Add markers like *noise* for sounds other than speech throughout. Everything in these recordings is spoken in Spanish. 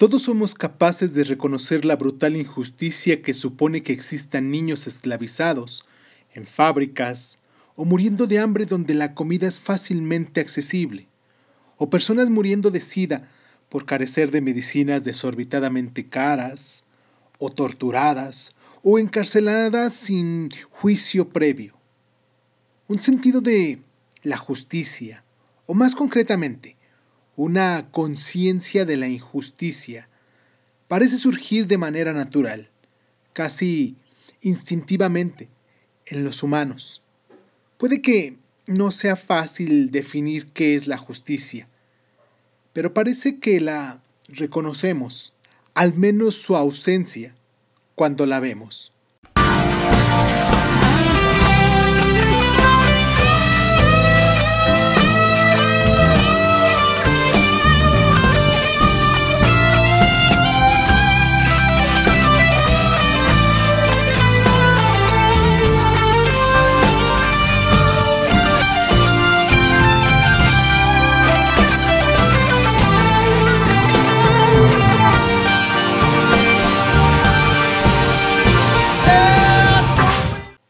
Todos somos capaces de reconocer la brutal injusticia que supone que existan niños esclavizados en fábricas o muriendo de hambre donde la comida es fácilmente accesible, o personas muriendo de sida por carecer de medicinas desorbitadamente caras, o torturadas, o encarceladas sin juicio previo. Un sentido de la justicia, o más concretamente, una conciencia de la injusticia, parece surgir de manera natural, casi instintivamente, en los humanos. Puede que no sea fácil definir qué es la justicia, pero parece que la reconocemos, al menos su ausencia, cuando la vemos.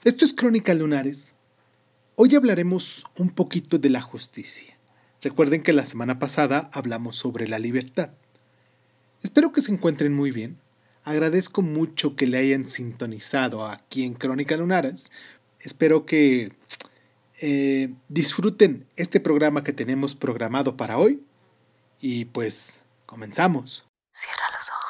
Esto es Crónica Lunares. Hoy hablaremos un poquito de la justicia. Recuerden que la semana pasada hablamos sobre la libertad. Espero que se encuentren muy bien. Agradezco mucho que le hayan sintonizado aquí en Crónica Lunares. Espero que eh, disfruten este programa que tenemos programado para hoy. Y pues, comenzamos. Cierra los ojos.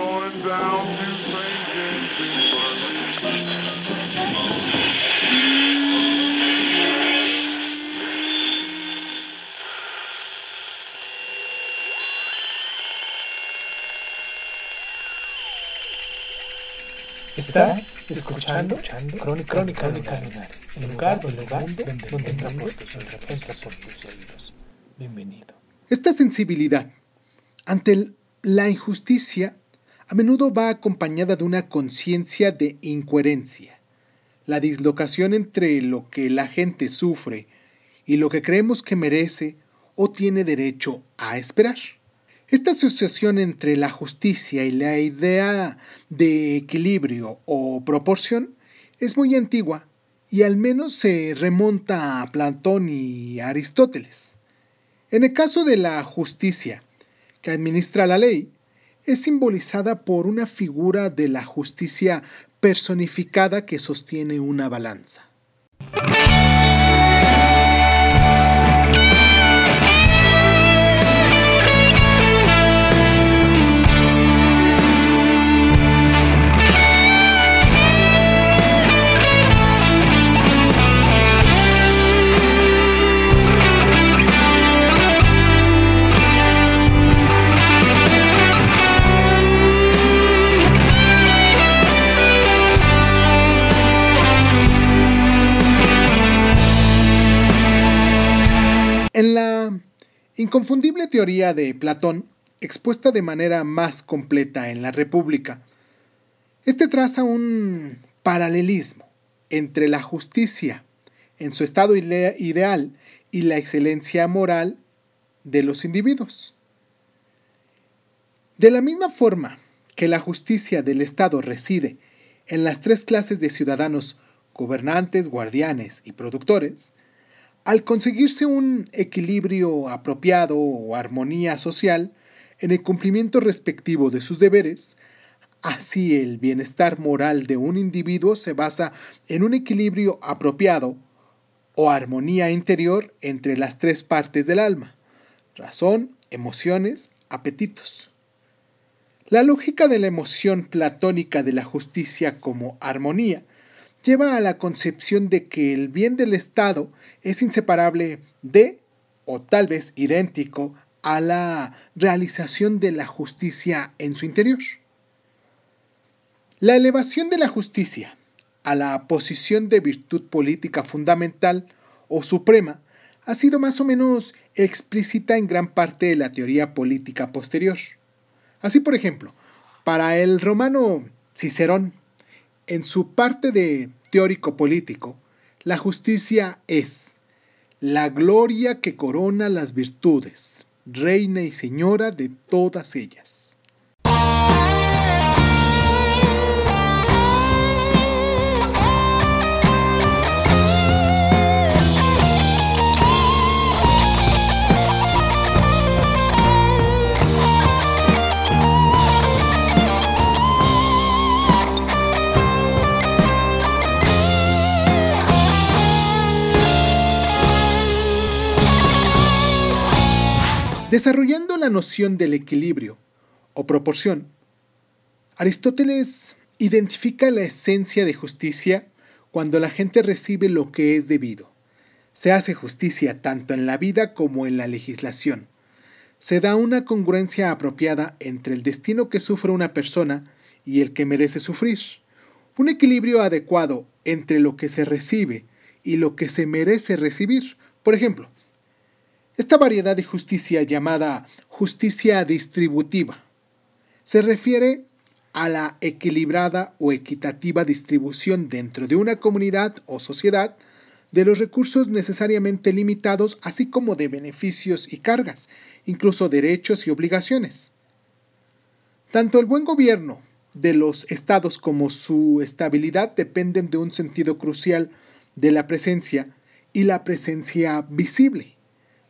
Escuchando, Crónica, Crónica, el lugar, donde, donde, donde, donde tus oídos. Bienvenido. Esta sensibilidad ante la injusticia a menudo va acompañada de una conciencia de incoherencia, la dislocación entre lo que la gente sufre y lo que creemos que merece o tiene derecho a esperar. Esta asociación entre la justicia y la idea de equilibrio o proporción es muy antigua y al menos se remonta a Platón y Aristóteles. En el caso de la justicia, que administra la ley, es simbolizada por una figura de la justicia personificada que sostiene una balanza. Inconfundible teoría de Platón, expuesta de manera más completa en la República, este traza un paralelismo entre la justicia en su estado ideal y la excelencia moral de los individuos. De la misma forma que la justicia del Estado reside en las tres clases de ciudadanos gobernantes, guardianes y productores, al conseguirse un equilibrio apropiado o armonía social en el cumplimiento respectivo de sus deberes, así el bienestar moral de un individuo se basa en un equilibrio apropiado o armonía interior entre las tres partes del alma, razón, emociones, apetitos. La lógica de la emoción platónica de la justicia como armonía lleva a la concepción de que el bien del Estado es inseparable de, o tal vez idéntico, a la realización de la justicia en su interior. La elevación de la justicia a la posición de virtud política fundamental o suprema ha sido más o menos explícita en gran parte de la teoría política posterior. Así, por ejemplo, para el romano Cicerón, en su parte de teórico político, la justicia es la gloria que corona las virtudes, reina y señora de todas ellas. Desarrollando la noción del equilibrio o proporción, Aristóteles identifica la esencia de justicia cuando la gente recibe lo que es debido. Se hace justicia tanto en la vida como en la legislación. Se da una congruencia apropiada entre el destino que sufre una persona y el que merece sufrir. Un equilibrio adecuado entre lo que se recibe y lo que se merece recibir. Por ejemplo, esta variedad de justicia llamada justicia distributiva se refiere a la equilibrada o equitativa distribución dentro de una comunidad o sociedad de los recursos necesariamente limitados, así como de beneficios y cargas, incluso derechos y obligaciones. Tanto el buen gobierno de los estados como su estabilidad dependen de un sentido crucial de la presencia y la presencia visible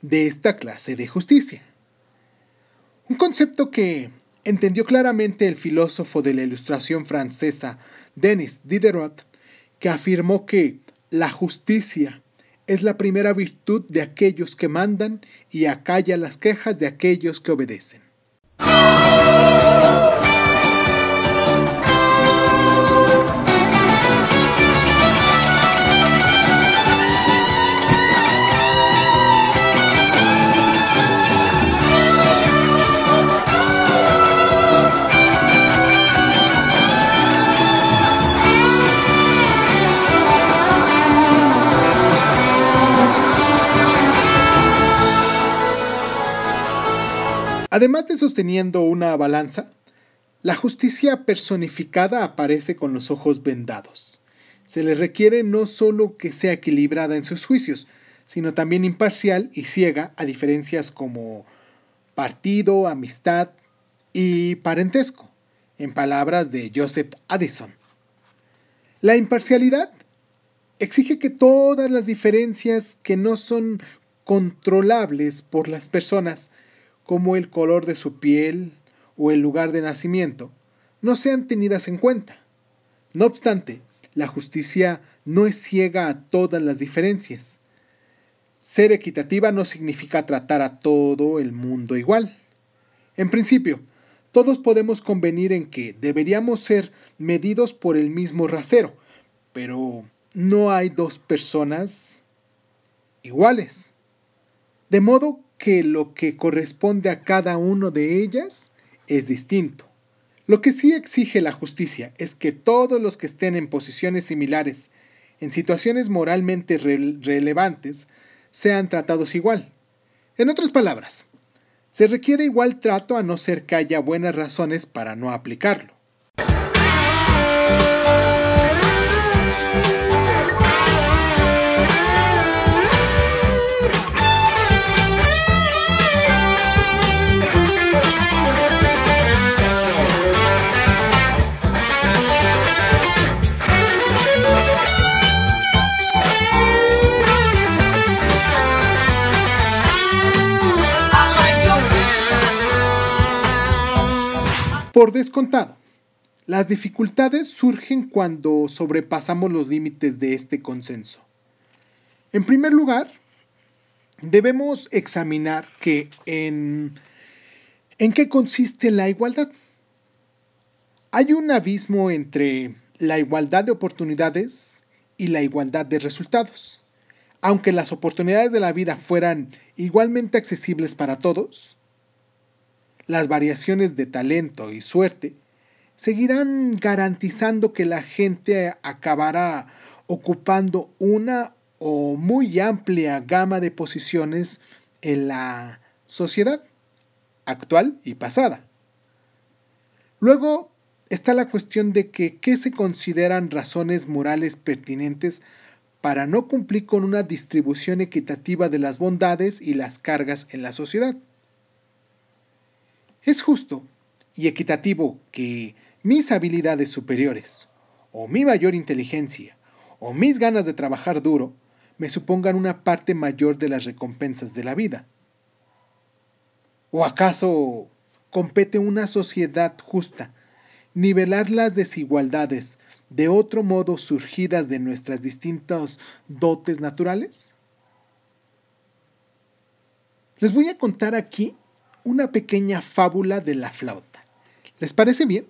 de esta clase de justicia. Un concepto que entendió claramente el filósofo de la ilustración francesa Denis Diderot, que afirmó que la justicia es la primera virtud de aquellos que mandan y acalla las quejas de aquellos que obedecen. Además de sosteniendo una balanza, la justicia personificada aparece con los ojos vendados. Se le requiere no solo que sea equilibrada en sus juicios, sino también imparcial y ciega a diferencias como partido, amistad y parentesco, en palabras de Joseph Addison. La imparcialidad exige que todas las diferencias que no son controlables por las personas como el color de su piel o el lugar de nacimiento, no sean tenidas en cuenta. No obstante, la justicia no es ciega a todas las diferencias. Ser equitativa no significa tratar a todo el mundo igual. En principio, todos podemos convenir en que deberíamos ser medidos por el mismo rasero, pero no hay dos personas iguales. De modo que lo que corresponde a cada uno de ellas es distinto. Lo que sí exige la justicia es que todos los que estén en posiciones similares, en situaciones moralmente relevantes, sean tratados igual. En otras palabras, se requiere igual trato a no ser que haya buenas razones para no aplicarlo. Por descontado, las dificultades surgen cuando sobrepasamos los límites de este consenso. En primer lugar, debemos examinar que en, en qué consiste la igualdad. Hay un abismo entre la igualdad de oportunidades y la igualdad de resultados. Aunque las oportunidades de la vida fueran igualmente accesibles para todos, las variaciones de talento y suerte seguirán garantizando que la gente acabará ocupando una o muy amplia gama de posiciones en la sociedad actual y pasada. Luego está la cuestión de que qué se consideran razones morales pertinentes para no cumplir con una distribución equitativa de las bondades y las cargas en la sociedad. Es justo y equitativo que mis habilidades superiores, o mi mayor inteligencia, o mis ganas de trabajar duro, me supongan una parte mayor de las recompensas de la vida. ¿O acaso compete una sociedad justa nivelar las desigualdades de otro modo surgidas de nuestras distintas dotes naturales? Les voy a contar aquí una pequeña fábula de la flauta. ¿Les parece bien?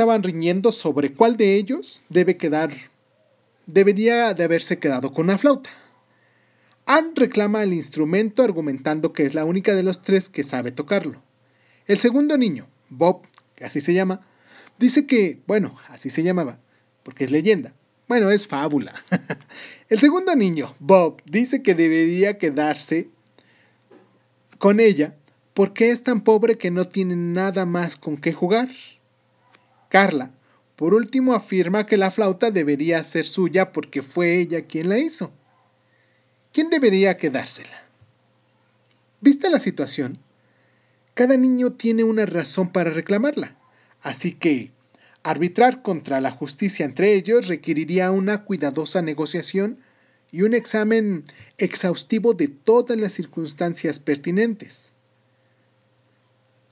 Estaban riñendo sobre cuál de ellos debe quedar, debería de haberse quedado con la flauta. Anne reclama el instrumento argumentando que es la única de los tres que sabe tocarlo. El segundo niño, Bob, que así se llama, dice que, bueno, así se llamaba, porque es leyenda. Bueno, es fábula. *laughs* el segundo niño, Bob, dice que debería quedarse con ella porque es tan pobre que no tiene nada más con qué jugar. Carla, por último, afirma que la flauta debería ser suya porque fue ella quien la hizo. ¿Quién debería quedársela? Vista la situación, cada niño tiene una razón para reclamarla, así que arbitrar contra la justicia entre ellos requeriría una cuidadosa negociación y un examen exhaustivo de todas las circunstancias pertinentes.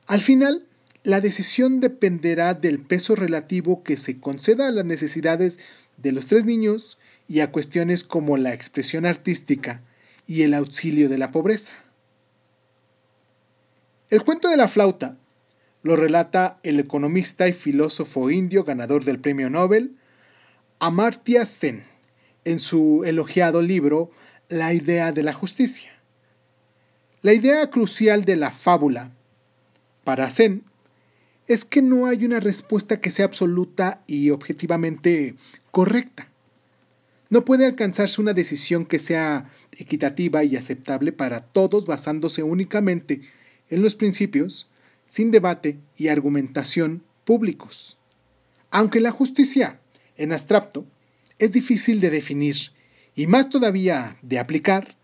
Al final, la decisión dependerá del peso relativo que se conceda a las necesidades de los tres niños y a cuestiones como la expresión artística y el auxilio de la pobreza. El cuento de la flauta lo relata el economista y filósofo indio ganador del premio Nobel, Amartya Sen, en su elogiado libro La idea de la justicia. La idea crucial de la fábula para Sen es que no hay una respuesta que sea absoluta y objetivamente correcta. No puede alcanzarse una decisión que sea equitativa y aceptable para todos basándose únicamente en los principios, sin debate y argumentación públicos. Aunque la justicia, en abstracto, es difícil de definir y más todavía de aplicar,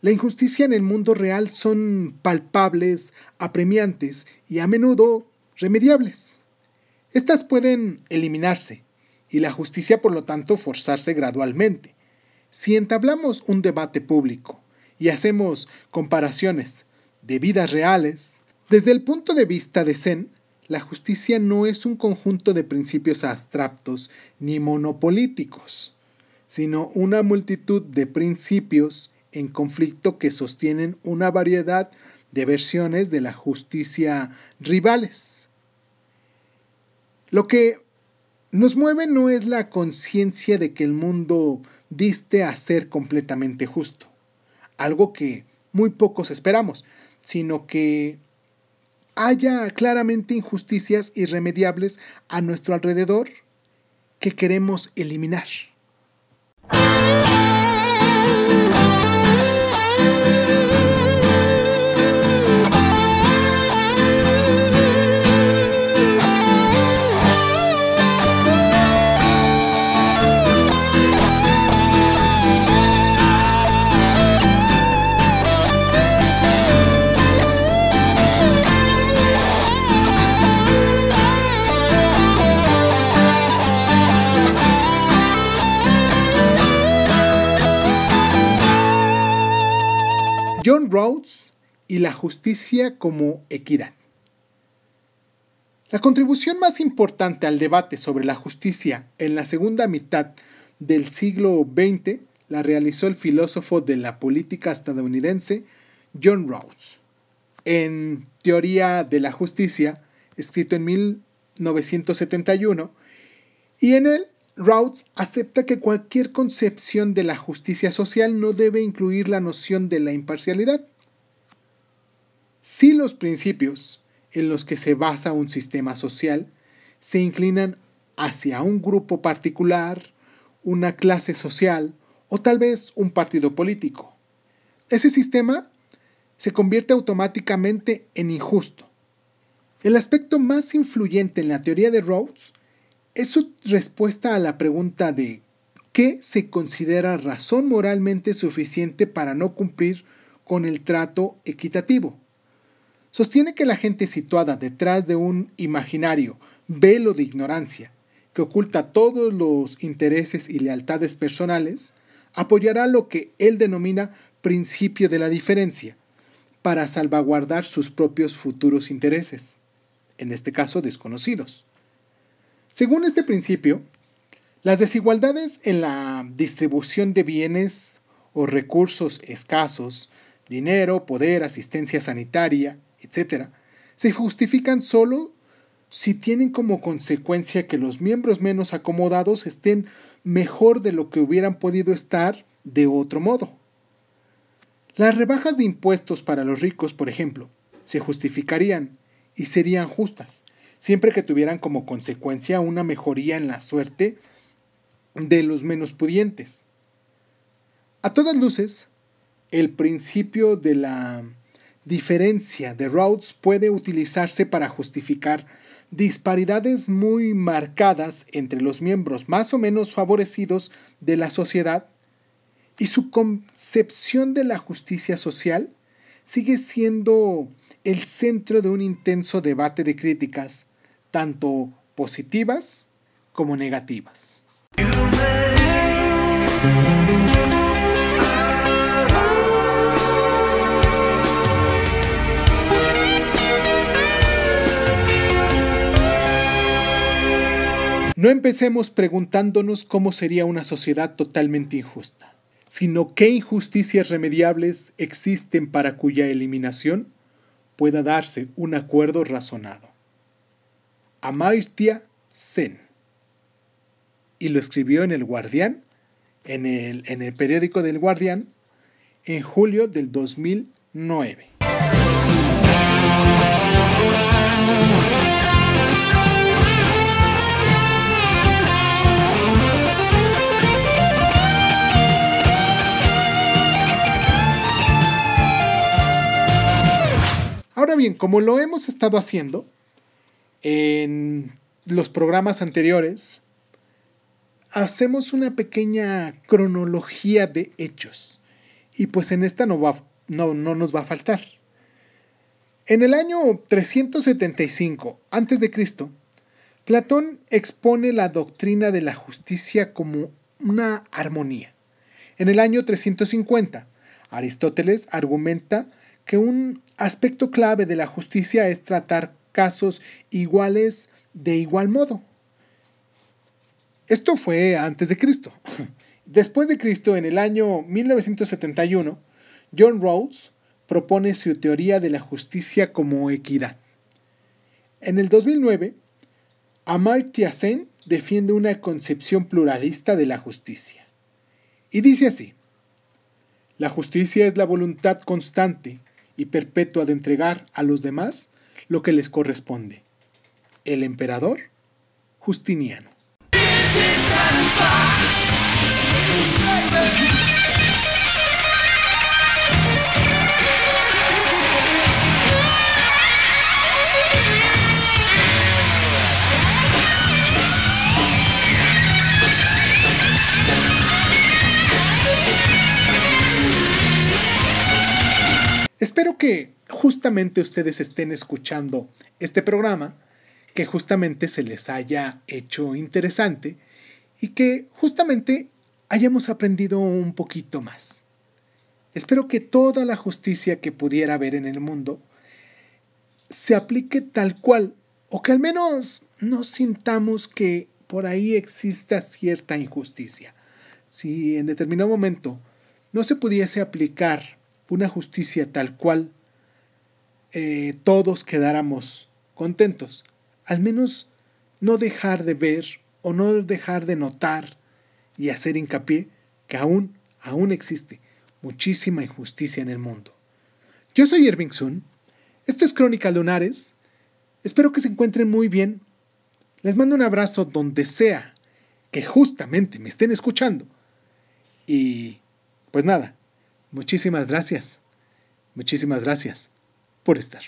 la injusticia en el mundo real son palpables, apremiantes y a menudo remediables. Estas pueden eliminarse y la justicia por lo tanto forzarse gradualmente. Si entablamos un debate público y hacemos comparaciones de vidas reales, desde el punto de vista de Zen, la justicia no es un conjunto de principios abstractos ni monopolíticos, sino una multitud de principios en conflicto que sostienen una variedad de versiones de la justicia rivales. Lo que nos mueve no es la conciencia de que el mundo diste a ser completamente justo, algo que muy pocos esperamos, sino que haya claramente injusticias irremediables a nuestro alrededor que queremos eliminar. Rawls y la justicia como equidad. La contribución más importante al debate sobre la justicia en la segunda mitad del siglo XX la realizó el filósofo de la política estadounidense John Rawls. En Teoría de la Justicia, escrito en 1971, y en él Rawls acepta que cualquier concepción de la justicia social no debe incluir la noción de la imparcialidad. Si los principios en los que se basa un sistema social se inclinan hacia un grupo particular, una clase social o tal vez un partido político. Ese sistema se convierte automáticamente en injusto. El aspecto más influyente en la teoría de Rawls es su respuesta a la pregunta de ¿qué se considera razón moralmente suficiente para no cumplir con el trato equitativo? Sostiene que la gente situada detrás de un imaginario velo de ignorancia que oculta todos los intereses y lealtades personales, apoyará lo que él denomina principio de la diferencia, para salvaguardar sus propios futuros intereses, en este caso desconocidos. Según este principio, las desigualdades en la distribución de bienes o recursos escasos, dinero, poder, asistencia sanitaria, etc., se justifican solo si tienen como consecuencia que los miembros menos acomodados estén mejor de lo que hubieran podido estar de otro modo. Las rebajas de impuestos para los ricos, por ejemplo, se justificarían y serían justas, siempre que tuvieran como consecuencia una mejoría en la suerte de los menos pudientes. A todas luces, el principio de la diferencia de Rhodes puede utilizarse para justificar disparidades muy marcadas entre los miembros más o menos favorecidos de la sociedad y su concepción de la justicia social sigue siendo el centro de un intenso debate de críticas, tanto positivas como negativas. No empecemos preguntándonos cómo sería una sociedad totalmente injusta, sino qué injusticias remediables existen para cuya eliminación pueda darse un acuerdo razonado. Amartya Sen. Y lo escribió en El Guardián, en el, en el periódico del Guardián, en julio del 2009. Ahora bien, como lo hemos estado haciendo en los programas anteriores, hacemos una pequeña cronología de hechos. Y pues en esta no, va, no, no nos va a faltar. En el año 375 a.C., Platón expone la doctrina de la justicia como una armonía. En el año 350, Aristóteles argumenta que un aspecto clave de la justicia es tratar casos iguales de igual modo. Esto fue antes de Cristo. *laughs* Después de Cristo, en el año 1971, John Rawls propone su teoría de la justicia como equidad. En el 2009, Amartya Sen defiende una concepción pluralista de la justicia. Y dice así, la justicia es la voluntad constante y perpetua de entregar a los demás lo que les corresponde. El emperador Justiniano. Espero que justamente ustedes estén escuchando este programa, que justamente se les haya hecho interesante y que justamente hayamos aprendido un poquito más. Espero que toda la justicia que pudiera haber en el mundo se aplique tal cual, o que al menos no sintamos que por ahí exista cierta injusticia. Si en determinado momento no se pudiese aplicar una justicia tal cual, eh, todos quedáramos contentos. Al menos no dejar de ver o no dejar de notar y hacer hincapié que aún, aún existe muchísima injusticia en el mundo. Yo soy Irving Sun. Esto es Crónica Lunares. Espero que se encuentren muy bien. Les mando un abrazo donde sea que justamente me estén escuchando. Y pues nada, muchísimas gracias. Muchísimas gracias por estar.